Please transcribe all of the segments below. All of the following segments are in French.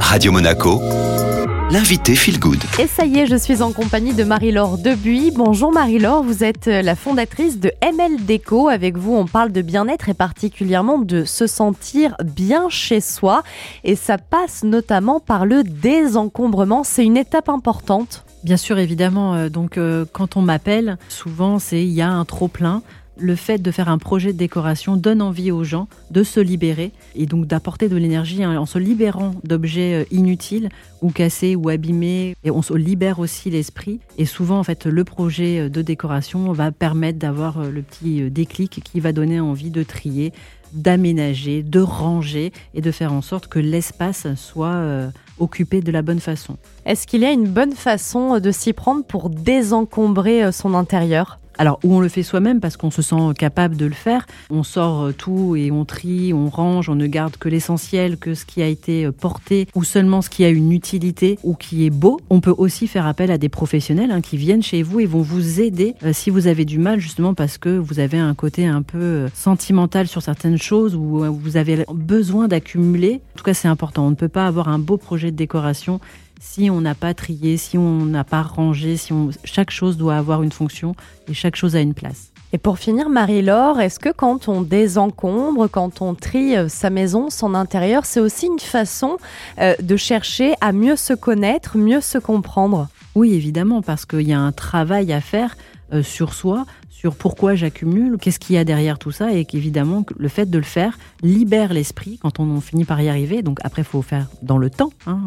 Radio Monaco, l'invité Feel Good. Et ça y est, je suis en compagnie de Marie-Laure Debuy. Bonjour Marie-Laure, vous êtes la fondatrice de ML Déco. Avec vous, on parle de bien-être et particulièrement de se sentir bien chez soi. Et ça passe notamment par le désencombrement. C'est une étape importante. Bien sûr, évidemment. Euh, donc, euh, quand on m'appelle, souvent, c'est il y a un trop plein le fait de faire un projet de décoration donne envie aux gens de se libérer et donc d'apporter de l'énergie hein, en se libérant d'objets euh, inutiles ou cassés ou abîmés. Et on se libère aussi l'esprit. Et souvent en fait le projet euh, de décoration va permettre d'avoir euh, le petit déclic qui va donner envie de trier, d'aménager, de ranger et de faire en sorte que l'espace soit occupé de la bonne façon. Est-ce qu'il y a une bonne façon de s'y prendre pour désencombrer son intérieur? Alors, où on le fait soi-même parce qu'on se sent capable de le faire, on sort euh, tout et on trie, on range, on ne garde que l'essentiel, que ce qui a été euh, porté ou seulement ce qui a une utilité ou qui est beau. On peut aussi faire appel à des professionnels hein, qui viennent chez vous et vont vous aider euh, si vous avez du mal justement parce que vous avez un côté un peu sentimental sur certaines choses ou vous avez besoin d'accumuler. En tout cas, c'est important. On ne peut pas avoir un beau projet de décoration si on n'a pas trié, si on n'a pas rangé, si on... chaque chose doit avoir une fonction et chaque chose a une place. Et pour finir, Marie-Laure, est-ce que quand on désencombre, quand on trie euh, sa maison, son intérieur, c'est aussi une façon euh, de chercher à mieux se connaître, mieux se comprendre? Oui, évidemment, parce qu'il y a un travail à faire euh, sur soi, sur pourquoi j'accumule, qu'est-ce qu'il y a derrière tout ça, et qu'évidemment, le fait de le faire libère l'esprit quand on finit par y arriver. Donc après, il faut faire dans le temps. Hein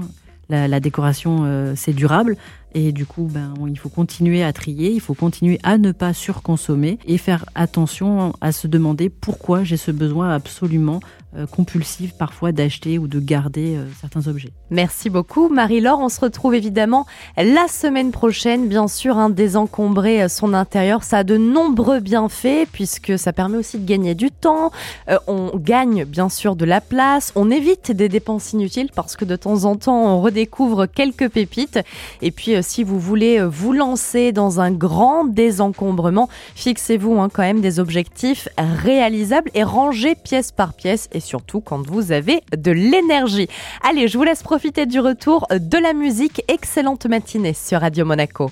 la, décoration, euh, c'est durable. Et du coup, ben, il faut continuer à trier, il faut continuer à ne pas surconsommer et faire attention à se demander pourquoi j'ai ce besoin absolument euh, compulsif parfois d'acheter ou de garder euh, certains objets. Merci beaucoup Marie-Laure. On se retrouve évidemment la semaine prochaine. Bien sûr, hein, désencombrer euh, son intérieur, ça a de nombreux bienfaits puisque ça permet aussi de gagner du temps. on gagne bien sûr de la place. On évite des dépenses inutiles parce que de temps en temps, on redécouvre quelques pépites. Et puis, si vous voulez vous lancer dans un grand désencombrement, fixez-vous hein, quand même des objectifs réalisables et rangez pièce par pièce et surtout quand vous avez de l'énergie. Allez, je vous laisse profiter du retour de la musique. Excellente matinée sur Radio Monaco.